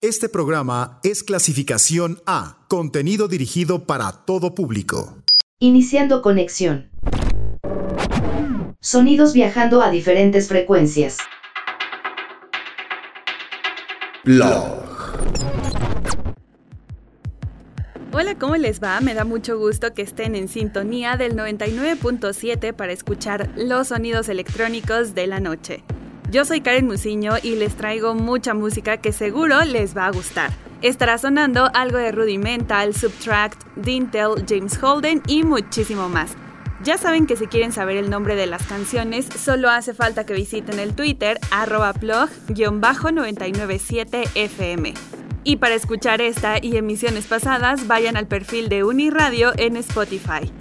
Este programa es clasificación A, contenido dirigido para todo público. Iniciando conexión. Sonidos viajando a diferentes frecuencias. Blog. Hola, ¿cómo les va? Me da mucho gusto que estén en sintonía del 99.7 para escuchar los sonidos electrónicos de la noche. Yo soy Karen Musiño y les traigo mucha música que seguro les va a gustar. Estará sonando algo de Rudimental, Subtract, Dintel, James Holden y muchísimo más. Ya saben que si quieren saber el nombre de las canciones, solo hace falta que visiten el Twitter arroba plog-997fm. Y para escuchar esta y emisiones pasadas, vayan al perfil de Uniradio en Spotify.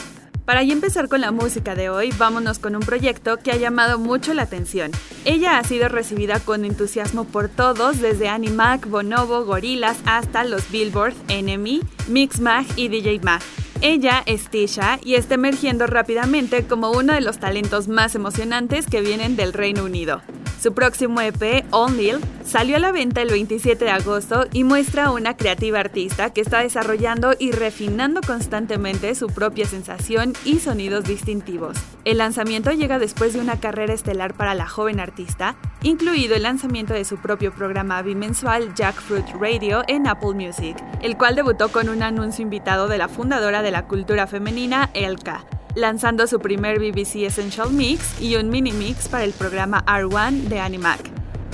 Para ya empezar con la música de hoy, vámonos con un proyecto que ha llamado mucho la atención. Ella ha sido recibida con entusiasmo por todos, desde Animac, Bonobo, Gorillaz hasta los Billboard, Enemy, Mixmag y DJ Mag. Ella es Tisha y está emergiendo rápidamente como uno de los talentos más emocionantes que vienen del Reino Unido. Su próximo EP, Nil, salió a la venta el 27 de agosto y muestra a una creativa artista que está desarrollando y refinando constantemente su propia sensación y sonidos distintivos. El lanzamiento llega después de una carrera estelar para la joven artista, incluido el lanzamiento de su propio programa bimensual Jackfruit Radio en Apple Music, el cual debutó con un anuncio invitado de la fundadora de la cultura femenina, Elka lanzando su primer BBC Essential Mix y un mini mix para el programa R1 de Animac.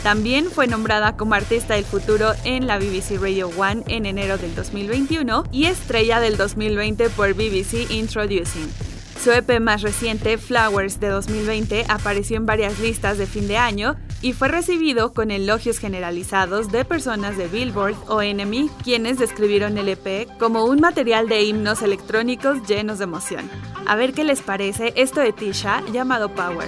También fue nombrada como artista del futuro en la BBC Radio 1 en enero del 2021 y estrella del 2020 por BBC Introducing. Su EP más reciente, Flowers de 2020, apareció en varias listas de fin de año y fue recibido con elogios generalizados de personas de Billboard o Enemy, quienes describieron el EP como un material de himnos electrónicos llenos de emoción. A ver qué les parece esto de Tisha llamado Power.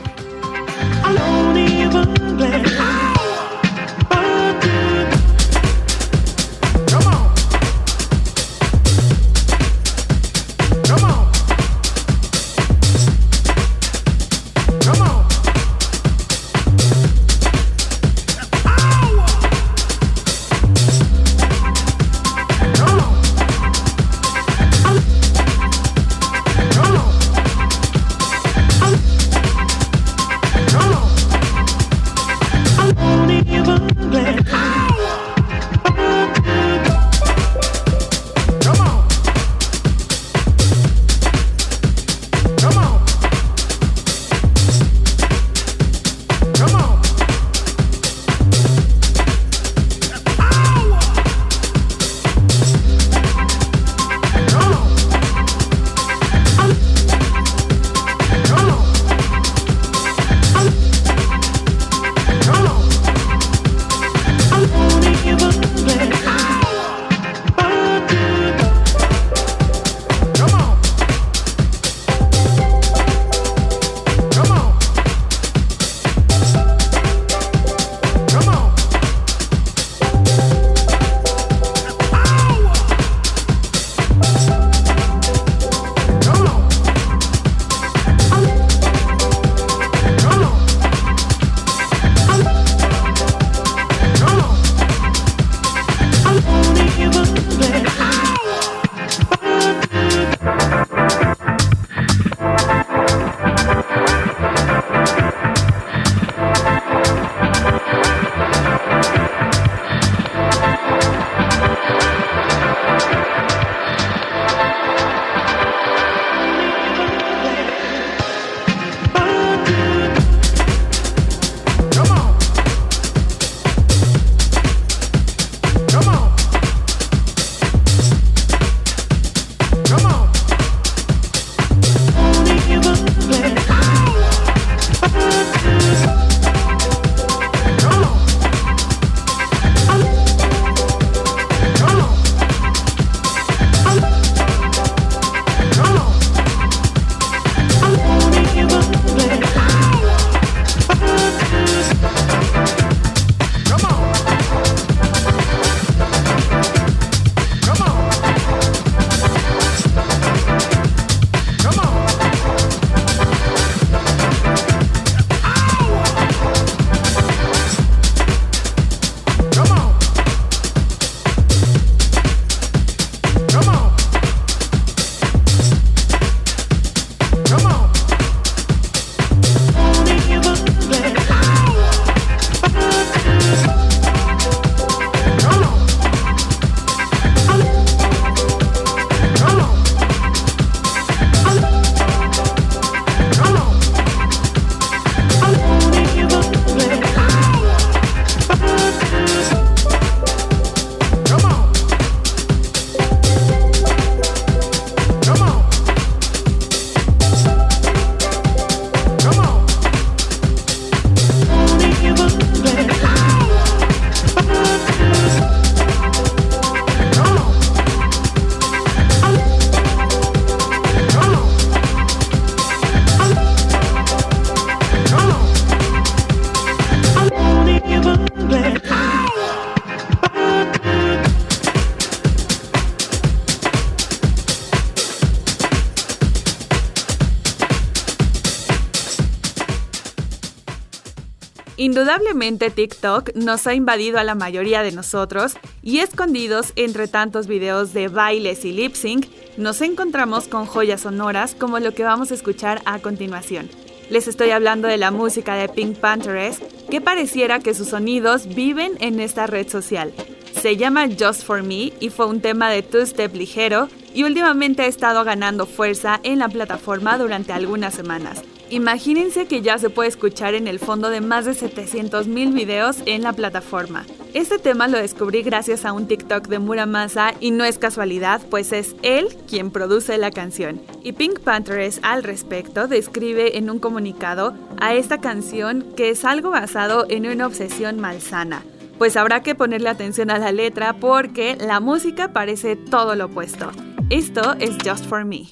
Indudablemente TikTok nos ha invadido a la mayoría de nosotros y escondidos entre tantos videos de bailes y lip sync, nos encontramos con joyas sonoras como lo que vamos a escuchar a continuación. Les estoy hablando de la música de Pink Panthers, que pareciera que sus sonidos viven en esta red social. Se llama Just For Me y fue un tema de two-step ligero y últimamente ha estado ganando fuerza en la plataforma durante algunas semanas. Imagínense que ya se puede escuchar en el fondo de más de 700.000 videos en la plataforma. Este tema lo descubrí gracias a un TikTok de Muramasa y no es casualidad, pues es él quien produce la canción. Y Pink Panthers al respecto describe en un comunicado a esta canción que es algo basado en una obsesión malsana. Pues habrá que ponerle atención a la letra porque la música parece todo lo opuesto. Esto es Just For Me.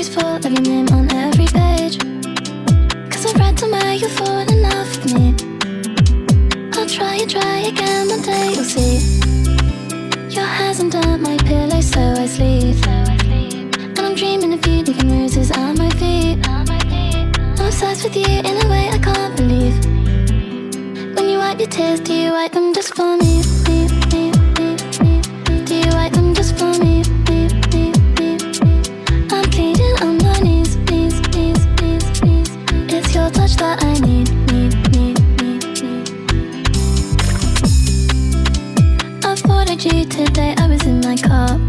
Diary's full of your name on every page. Cause I've read somewhere you've fallen enough with me. I'll try and try again one day, you'll see. Your hands under my pillow, so I sleep. And I'm dreaming of you, leaving roses at my feet. I'm obsessed with you in a way I can't believe. When you wipe your tears, do you wipe them just for me? That I need, need, need, need. I thought you today, I was in my car.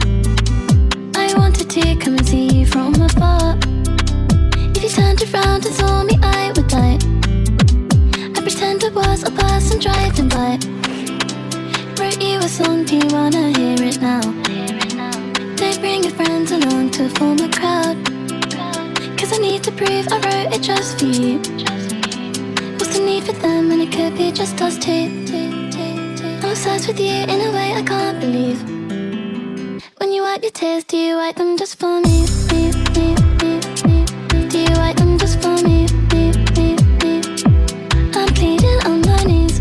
I wanted to come and see you from afar. If you turned around and saw me, I would die. I pretend I was a person driving by. Wrote you a song, do you wanna hear it now? They bring your friends along to form a crowd. Cause I need to prove I wrote it just for you. Need for them and it could be just us two? I'm obsessed with you in a way I can't believe. When you wipe your tears, do you wipe them just for me? Do you wipe them just for me? I'm pleading on my knees.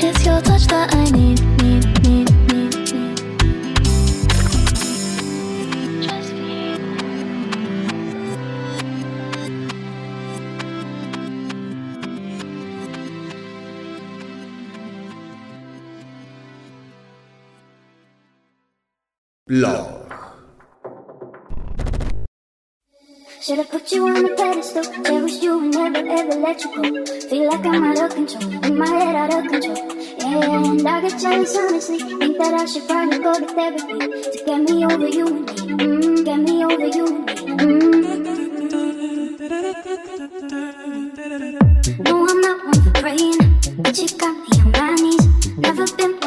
It's your touch that I need, Love. Should have put you on a pedestal, cherish you and never ever let you go. Feel like I'm out of control, in my head out of control. Yeah, and I get jealous honestly. Think that I should probably go to therapy to get me over you. Mm, get me over you. Mm. No, I'm not one for praying, but you got me on my knees. Never been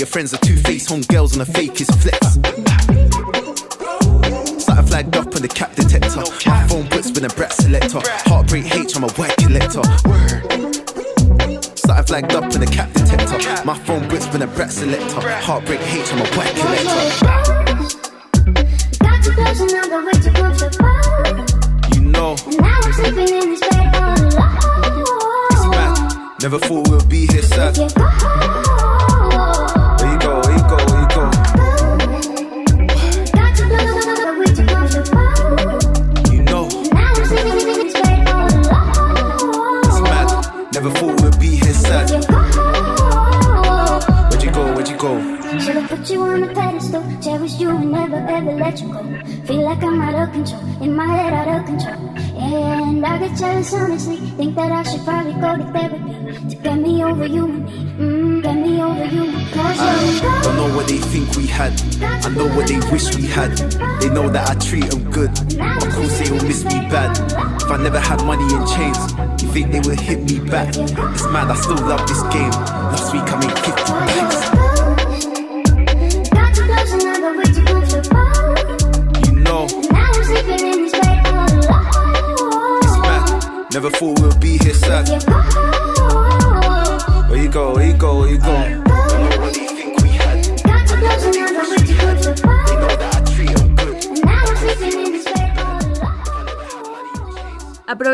ends are too bait, your friends are two faced, home girls on the fakest flex. Started flagged up on the cap detector. My phone puts been a brat selector. Heartbreak H, I'm a white collector. Started flagged up on the cap detector. My phone puts been a brat selector. Heartbreak H, I'm a white collector. Got too close and I got way too comfortable. You know, And now I'm sleeping in this bed all alone. Never thought we'd be here sad. You on a pedestal, cherish you and never ever let you go. Feel like I'm out of control, in my head out of control. And I get jealous, honestly. Think that I should probably go to therapy to get me over you and me. Mm, get me over you. Cause I don't know what they think we had. I know what they wish we had. They know that I treat them good. Of course, they will miss me bad. If I never had money and chains, you think they would hit me back? It's mad, I still love this game. Last week I made 50 packs.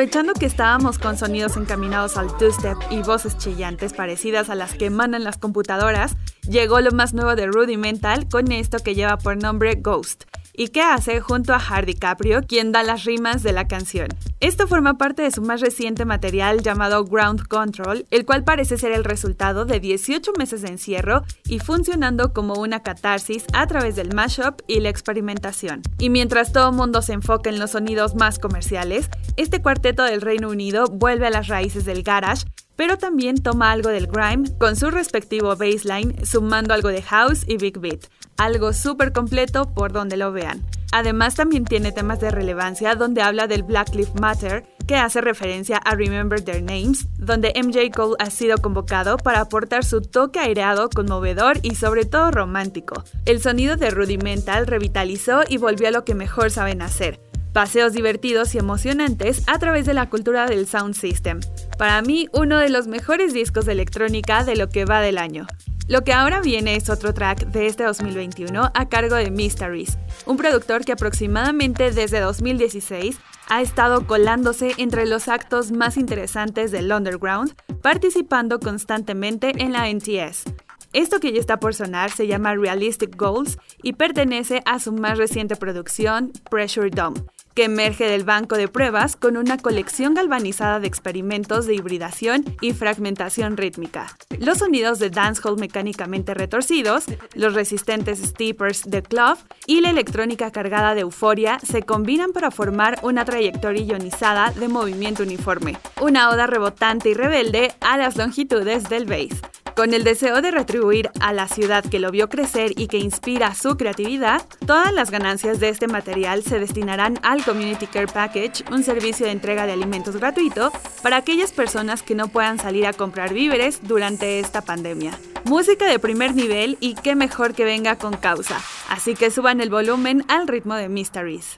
Aprovechando que estábamos con sonidos encaminados al two-step y voces chillantes parecidas a las que emanan las computadoras, llegó lo más nuevo de Rudimental con esto que lleva por nombre Ghost, y que hace junto a Hardy Caprio, quien da las rimas de la canción. Esto forma parte de su más reciente material llamado Ground Control, el cual parece ser el resultado de 18 meses de encierro y funcionando como una catarsis a través del mashup y la experimentación. Y mientras todo mundo se enfoca en los sonidos más comerciales, este cuarteto del Reino Unido vuelve a las raíces del garage pero también toma algo del grime con su respectivo baseline, sumando algo de house y big beat, algo súper completo por donde lo vean. Además también tiene temas de relevancia donde habla del Black Lives Matter, que hace referencia a Remember Their Names, donde MJ Cole ha sido convocado para aportar su toque aireado, conmovedor y sobre todo romántico. El sonido de Rudimental revitalizó y volvió a lo que mejor saben hacer, paseos divertidos y emocionantes a través de la cultura del sound system. Para mí, uno de los mejores discos de electrónica de lo que va del año. Lo que ahora viene es otro track de este 2021 a cargo de Mysteries, un productor que aproximadamente desde 2016 ha estado colándose entre los actos más interesantes del underground, participando constantemente en la NTS. Esto que ya está por sonar se llama Realistic Goals y pertenece a su más reciente producción, Pressure Dome, que emerge del banco de pruebas con una colección galvanizada de experimentos de hibridación y fragmentación rítmica. Los sonidos de dancehall mecánicamente retorcidos, los resistentes steepers de Club y la electrónica cargada de euforia se combinan para formar una trayectoria ionizada de movimiento uniforme, una oda rebotante y rebelde a las longitudes del bass. Con el deseo de retribuir a la ciudad que lo vio crecer y que inspira su creatividad, todas las ganancias de este material se destinarán al Community Care Package, un servicio de entrega de alimentos gratuito para aquellas personas que no puedan salir a comprar víveres durante esta pandemia. Música de primer nivel y qué mejor que venga con causa, así que suban el volumen al ritmo de Mysteries.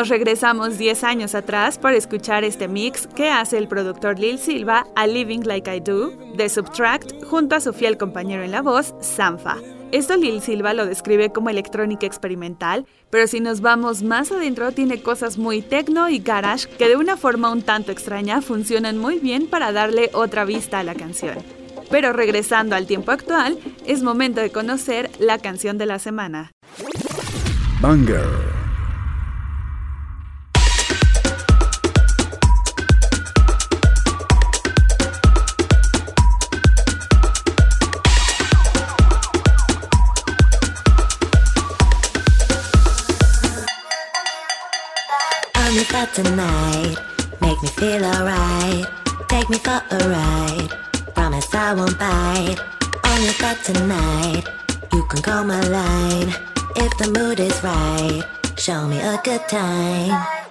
nos regresamos 10 años atrás para escuchar este mix que hace el productor Lil Silva a Living Like I Do de Subtract junto a su fiel compañero en la voz, Sanfa. Esto Lil Silva lo describe como electrónica experimental, pero si nos vamos más adentro tiene cosas muy techno y garage que de una forma un tanto extraña funcionan muy bien para darle otra vista a la canción. Pero regresando al tiempo actual, es momento de conocer la canción de la semana. Banger. about tonight. Make me feel alright. Take me for a ride. Promise I won't bite. On your tonight. You can call my line. If the mood is right, show me a good time.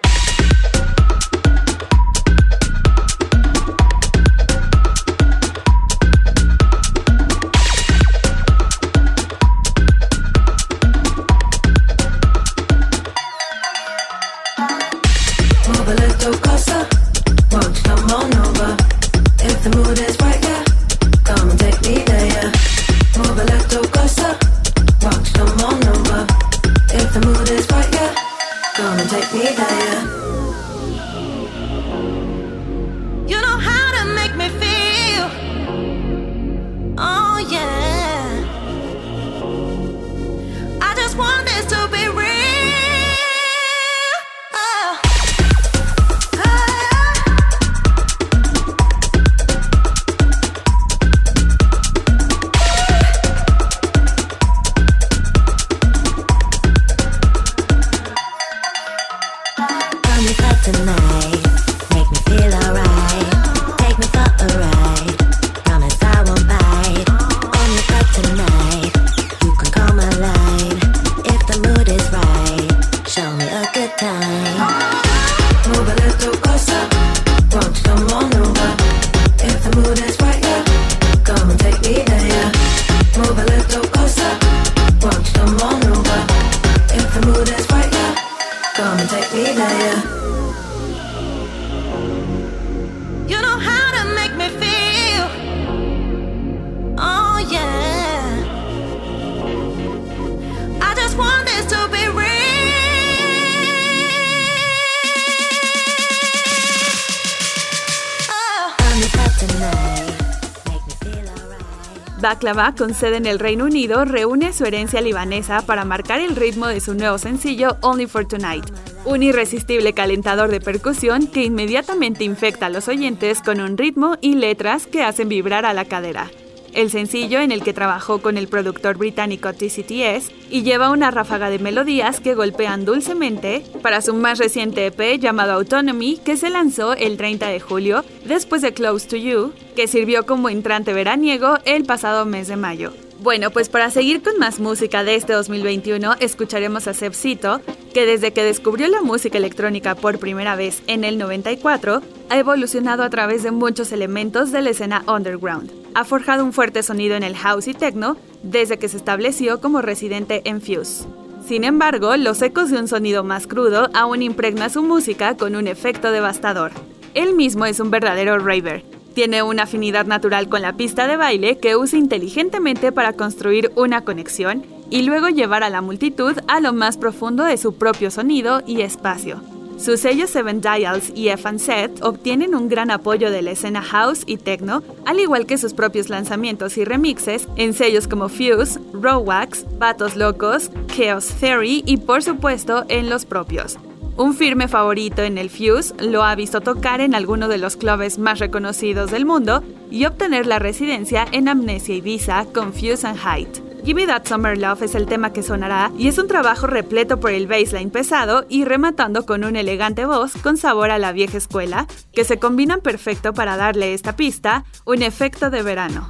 Con sede en el Reino Unido, reúne su herencia libanesa para marcar el ritmo de su nuevo sencillo Only for Tonight, un irresistible calentador de percusión que inmediatamente infecta a los oyentes con un ritmo y letras que hacen vibrar a la cadera el sencillo en el que trabajó con el productor británico TCTS y lleva una ráfaga de melodías que golpean dulcemente para su más reciente EP llamado Autonomy que se lanzó el 30 de julio después de Close to You, que sirvió como entrante veraniego el pasado mes de mayo. Bueno, pues para seguir con más música de este 2021, escucharemos a Sepsito, que desde que descubrió la música electrónica por primera vez en el 94, ha evolucionado a través de muchos elementos de la escena underground. Ha forjado un fuerte sonido en el house y techno desde que se estableció como residente en Fuse. Sin embargo, los ecos de un sonido más crudo aún impregna su música con un efecto devastador. Él mismo es un verdadero raver, tiene una afinidad natural con la pista de baile que usa inteligentemente para construir una conexión y luego llevar a la multitud a lo más profundo de su propio sonido y espacio. Sus sellos Seven Dials y Set obtienen un gran apoyo de la escena house y techno, al igual que sus propios lanzamientos y remixes en sellos como Fuse, Wax, Vatos Locos, Chaos Theory y por supuesto en los propios. Un firme favorito en el Fuse lo ha visto tocar en alguno de los clubes más reconocidos del mundo y obtener la residencia en Amnesia Ibiza con Fuse and Height. Give That Summer Love es el tema que sonará y es un trabajo repleto por el baseline pesado y rematando con una elegante voz con sabor a la vieja escuela que se combinan perfecto para darle esta pista un efecto de verano.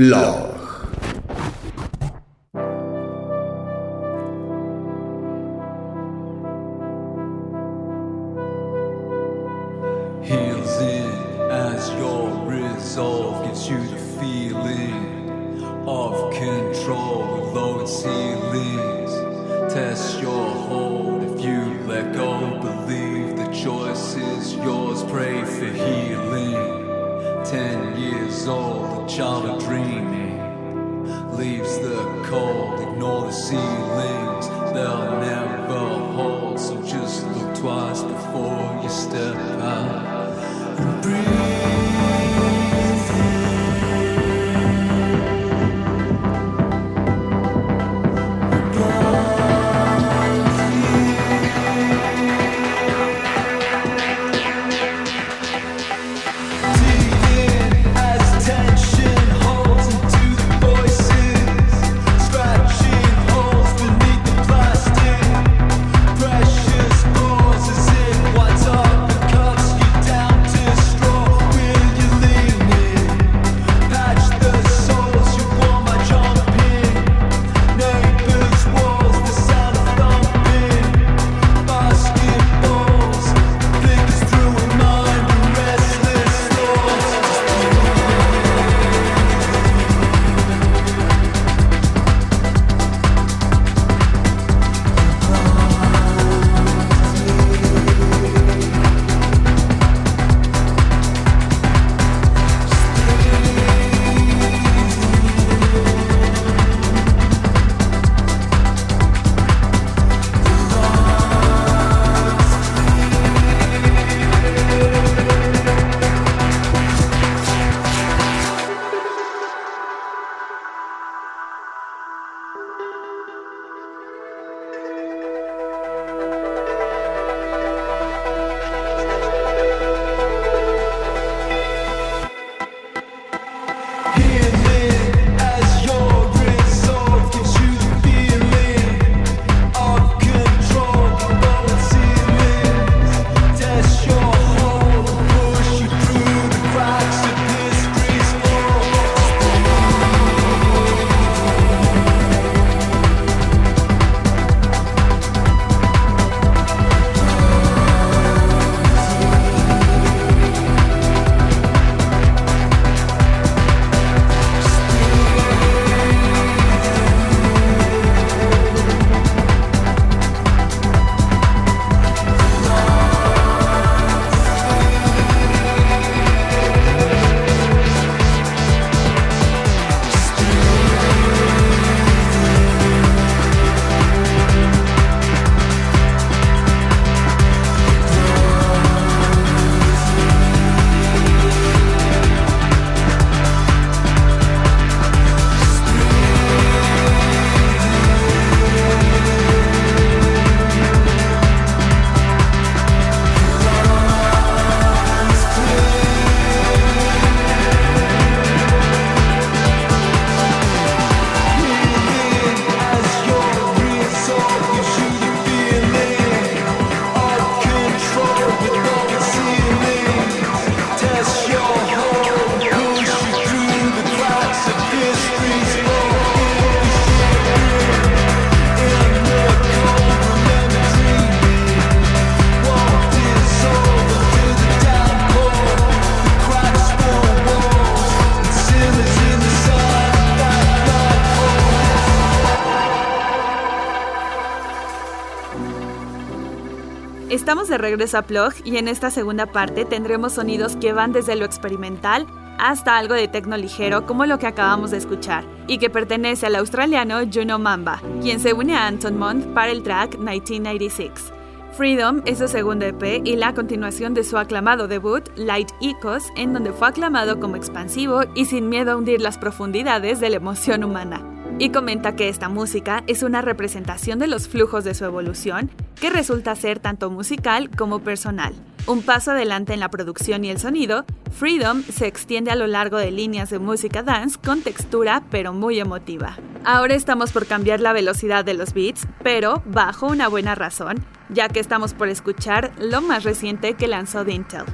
Blog. De regreso a Plug y en esta segunda parte tendremos sonidos que van desde lo experimental hasta algo de tecno ligero como lo que acabamos de escuchar y que pertenece al australiano Juno Mamba, quien se une a Anton Mont para el track 1996. Freedom es su segundo EP y la continuación de su aclamado debut Light Ecos, en donde fue aclamado como expansivo y sin miedo a hundir las profundidades de la emoción humana y comenta que esta música es una representación de los flujos de su evolución, que resulta ser tanto musical como personal. Un paso adelante en la producción y el sonido, Freedom se extiende a lo largo de líneas de música dance con textura pero muy emotiva. Ahora estamos por cambiar la velocidad de los beats, pero bajo una buena razón, ya que estamos por escuchar lo más reciente que lanzó Dintel.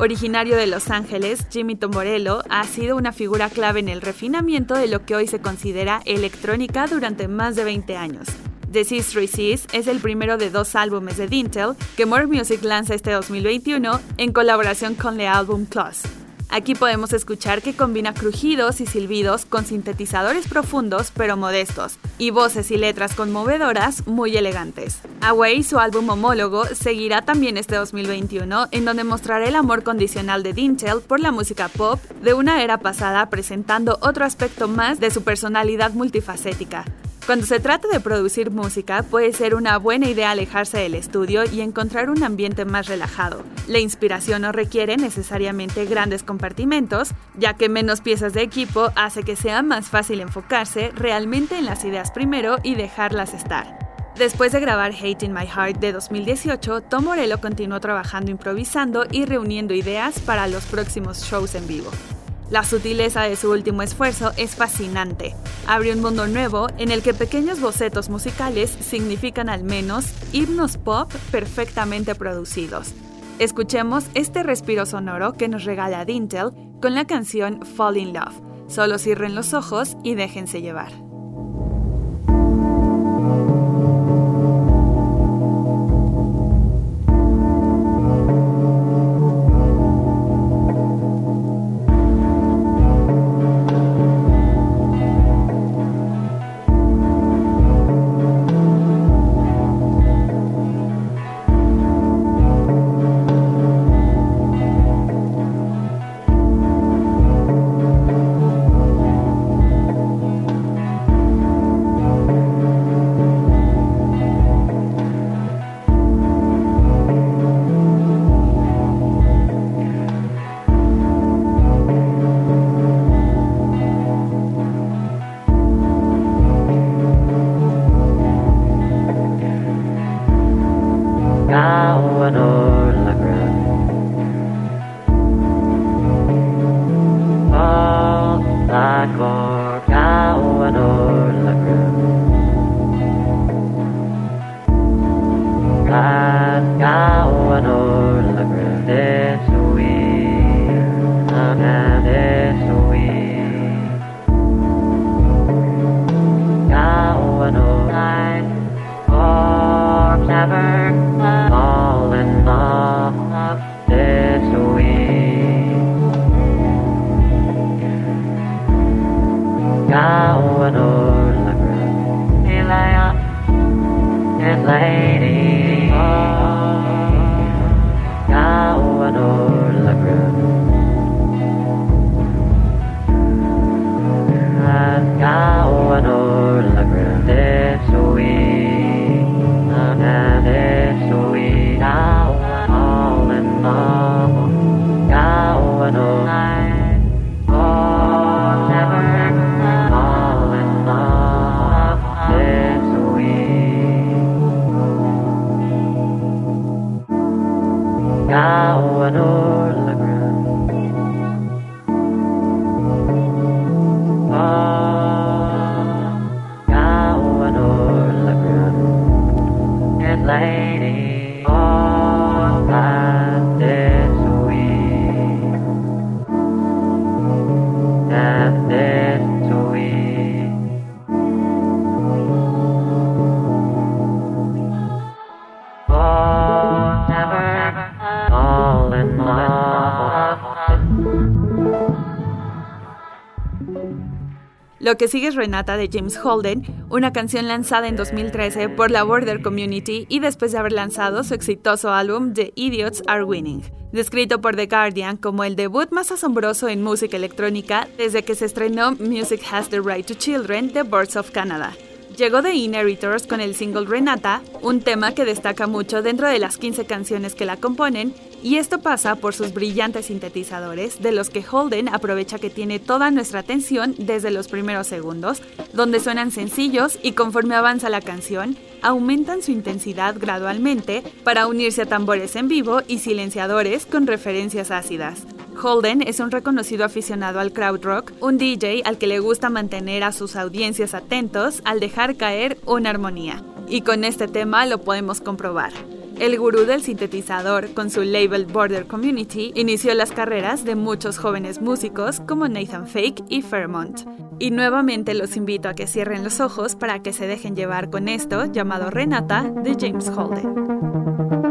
Originario de Los Ángeles, Jimmy Tomorello ha sido una figura clave en el refinamiento de lo que hoy se considera electrónica durante más de 20 años. The Seas Three Seas es el primero de dos álbumes de Dintel que More Music lanza este 2021 en colaboración con The Album Clause. Aquí podemos escuchar que combina crujidos y silbidos con sintetizadores profundos pero modestos, y voces y letras conmovedoras muy elegantes. Away, su álbum homólogo, seguirá también este 2021, en donde mostrará el amor condicional de Dintel por la música pop de una era pasada, presentando otro aspecto más de su personalidad multifacética. Cuando se trata de producir música, puede ser una buena idea alejarse del estudio y encontrar un ambiente más relajado. La inspiración no requiere necesariamente grandes compartimentos, ya que menos piezas de equipo hace que sea más fácil enfocarse realmente en las ideas primero y dejarlas estar. Después de grabar Hate in My Heart de 2018, Tom Morello continuó trabajando improvisando y reuniendo ideas para los próximos shows en vivo. La sutileza de su último esfuerzo es fascinante. Abre un mundo nuevo en el que pequeños bocetos musicales significan al menos himnos pop perfectamente producidos. Escuchemos este respiro sonoro que nos regala Dintel con la canción Fall in Love. Solo cierren los ojos y déjense llevar. I ador lagu Bila ya Yes lady Renata de James Holden, una canción lanzada en 2013 por la Border Community y después de haber lanzado su exitoso álbum The Idiots Are Winning, descrito por The Guardian como el debut más asombroso en música electrónica desde que se estrenó Music Has the Right to Children de Birds of Canada. Llegó de Inheritors con el single Renata, un tema que destaca mucho dentro de las 15 canciones que la componen y esto pasa por sus brillantes sintetizadores, de los que Holden aprovecha que tiene toda nuestra atención desde los primeros segundos, donde suenan sencillos y conforme avanza la canción, aumentan su intensidad gradualmente para unirse a tambores en vivo y silenciadores con referencias ácidas. Holden es un reconocido aficionado al crowd rock, un DJ al que le gusta mantener a sus audiencias atentos al dejar caer una armonía. Y con este tema lo podemos comprobar. El gurú del sintetizador, con su label Border Community, inició las carreras de muchos jóvenes músicos como Nathan Fake y Fairmont. Y nuevamente los invito a que cierren los ojos para que se dejen llevar con esto llamado Renata de James Holden.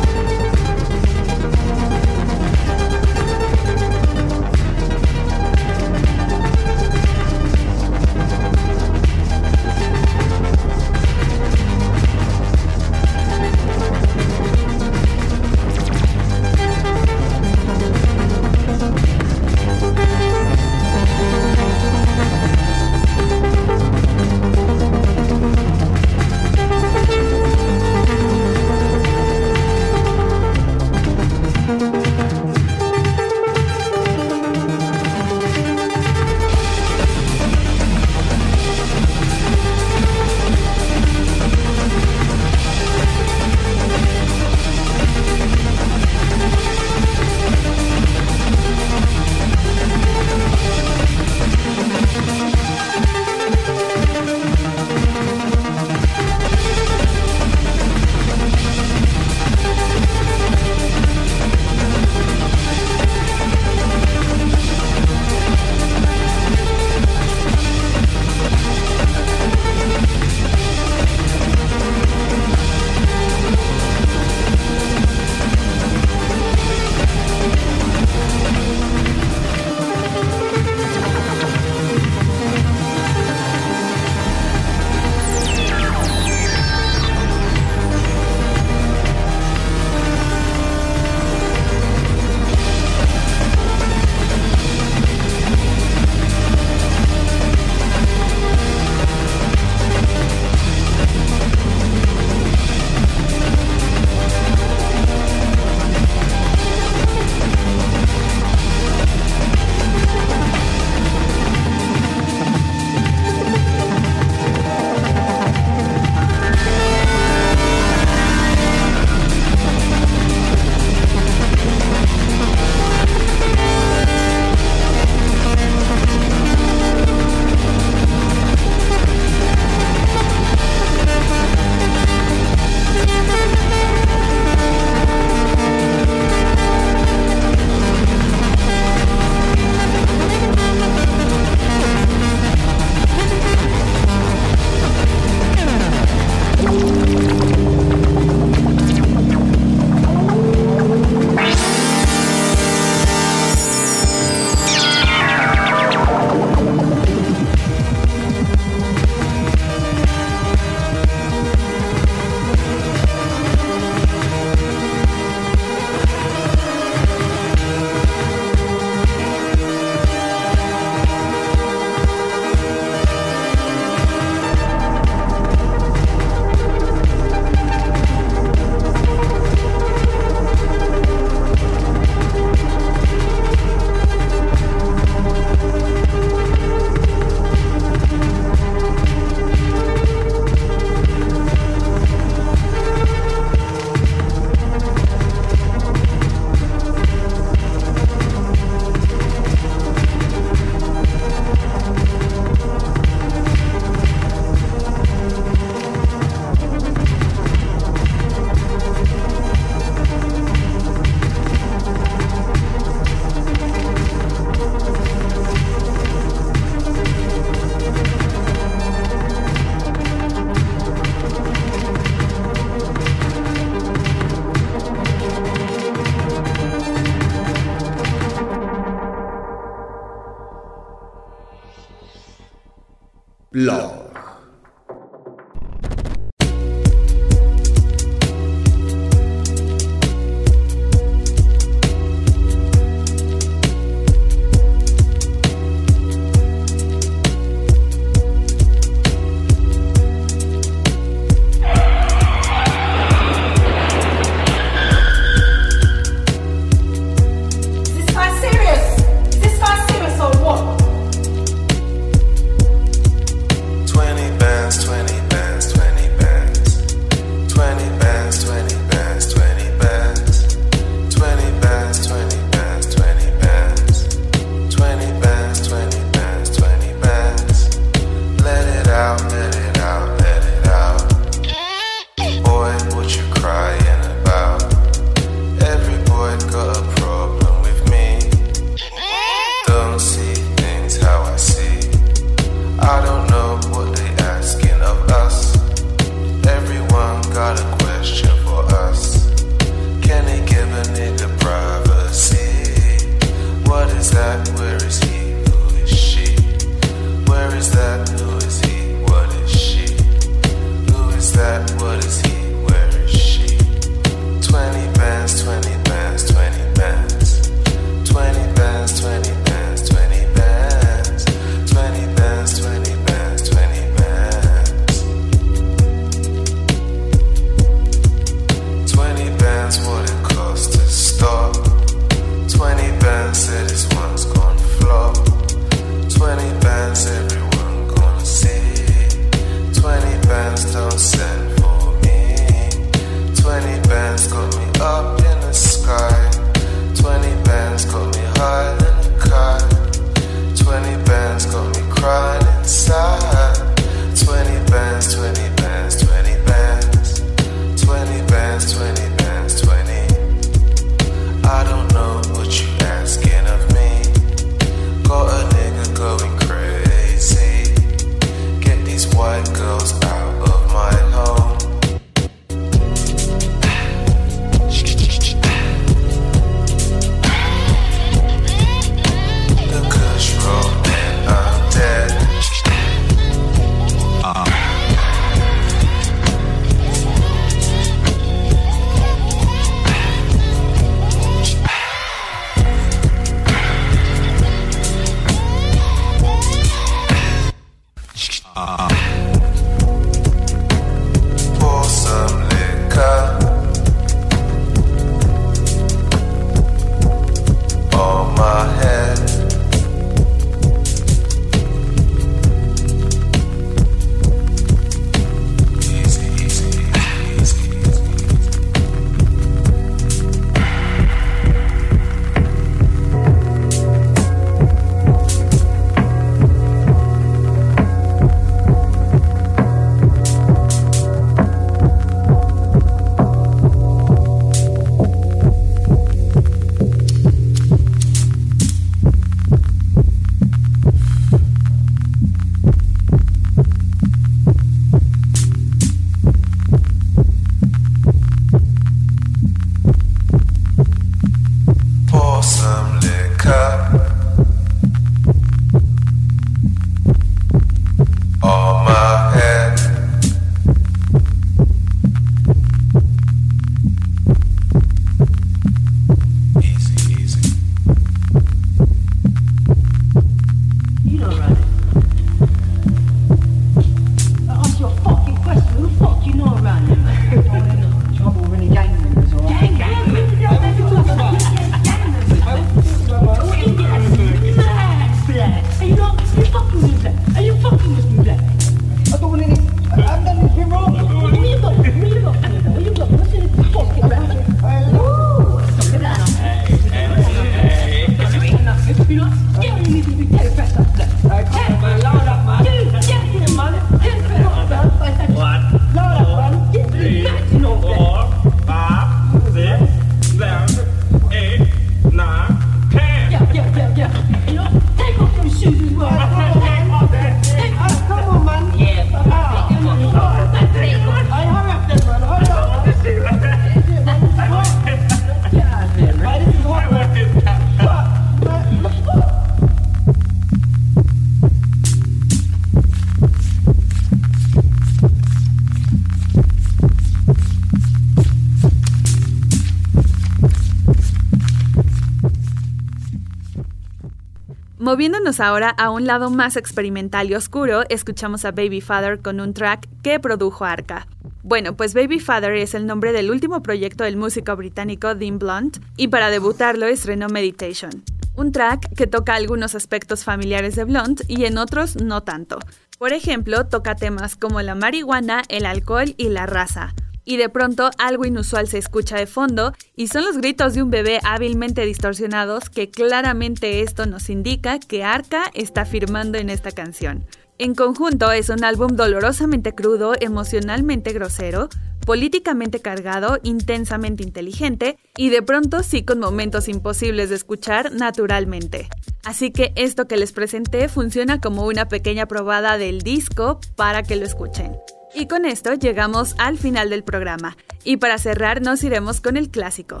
Ahora a un lado más experimental y oscuro, escuchamos a Baby Father con un track que produjo Arca. Bueno, pues Baby Father es el nombre del último proyecto del músico británico Dean Blunt y para debutarlo estrenó Meditation. Un track que toca algunos aspectos familiares de Blunt y en otros no tanto. Por ejemplo, toca temas como la marihuana, el alcohol y la raza. Y de pronto algo inusual se escucha de fondo y son los gritos de un bebé hábilmente distorsionados que claramente esto nos indica que Arca está firmando en esta canción. En conjunto es un álbum dolorosamente crudo, emocionalmente grosero, políticamente cargado, intensamente inteligente y de pronto sí con momentos imposibles de escuchar naturalmente. Así que esto que les presenté funciona como una pequeña probada del disco para que lo escuchen. Y con esto llegamos al final del programa. Y para cerrar nos iremos con el clásico.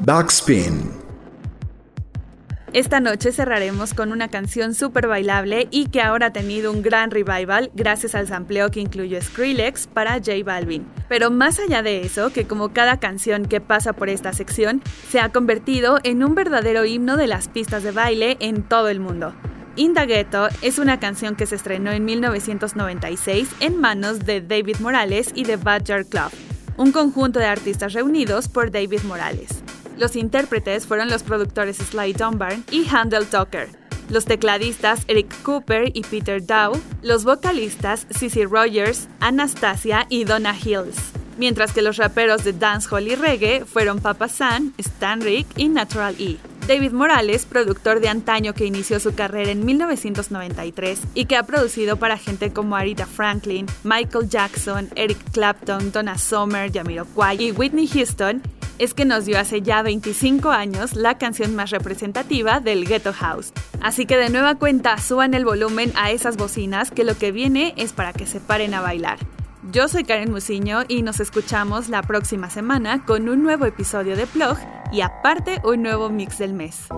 Backspin. Esta noche cerraremos con una canción súper bailable y que ahora ha tenido un gran revival gracias al sampleo que incluyó Skrillex para J Balvin. Pero más allá de eso, que como cada canción que pasa por esta sección, se ha convertido en un verdadero himno de las pistas de baile en todo el mundo. In the Ghetto es una canción que se estrenó en 1996 en manos de David Morales y The Badger Club, un conjunto de artistas reunidos por David Morales. Los intérpretes fueron los productores Sly Dunbar y Handel Tucker, los tecladistas Eric Cooper y Peter Dow, los vocalistas Cissy Rogers, Anastasia y Donna Hills, mientras que los raperos de dancehall y reggae fueron Papa San, Stan Rick y Natural E. David Morales, productor de antaño que inició su carrera en 1993 y que ha producido para gente como Aretha Franklin, Michael Jackson, Eric Clapton, Donna Summer, Jamiroquai y Whitney Houston, es que nos dio hace ya 25 años la canción más representativa del Ghetto House. Así que de nueva cuenta suban el volumen a esas bocinas que lo que viene es para que se paren a bailar. Yo soy Karen Musiño y nos escuchamos la próxima semana con un nuevo episodio de Plug y aparte un nuevo mix del mes.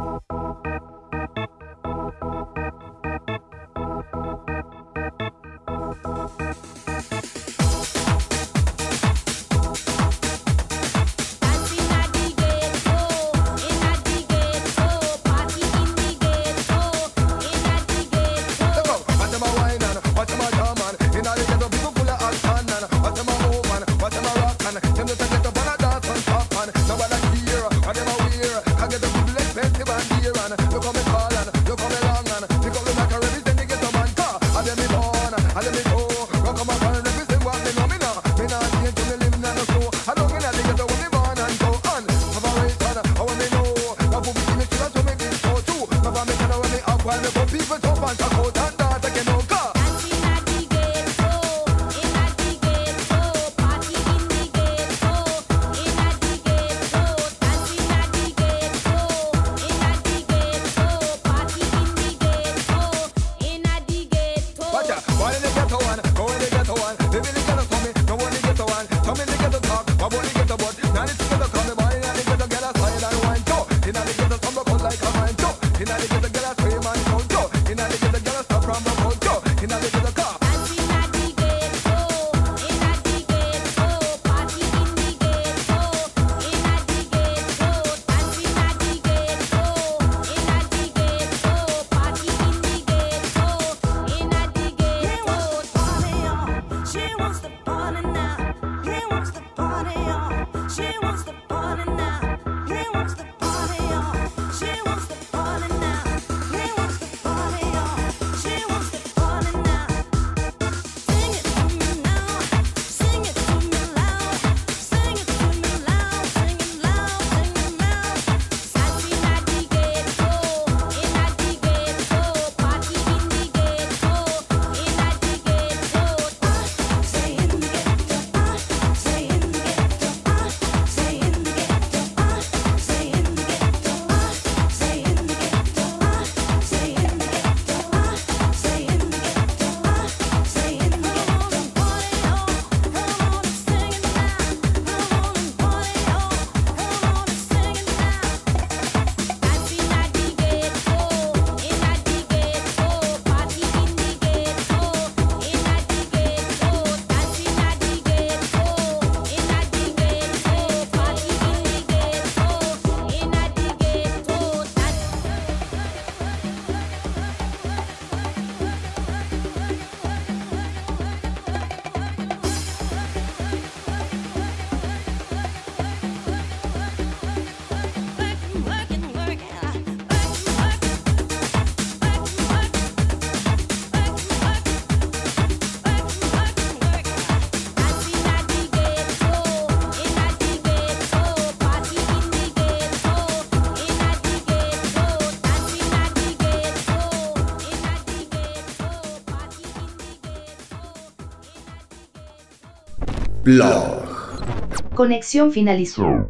Conexión finalizó.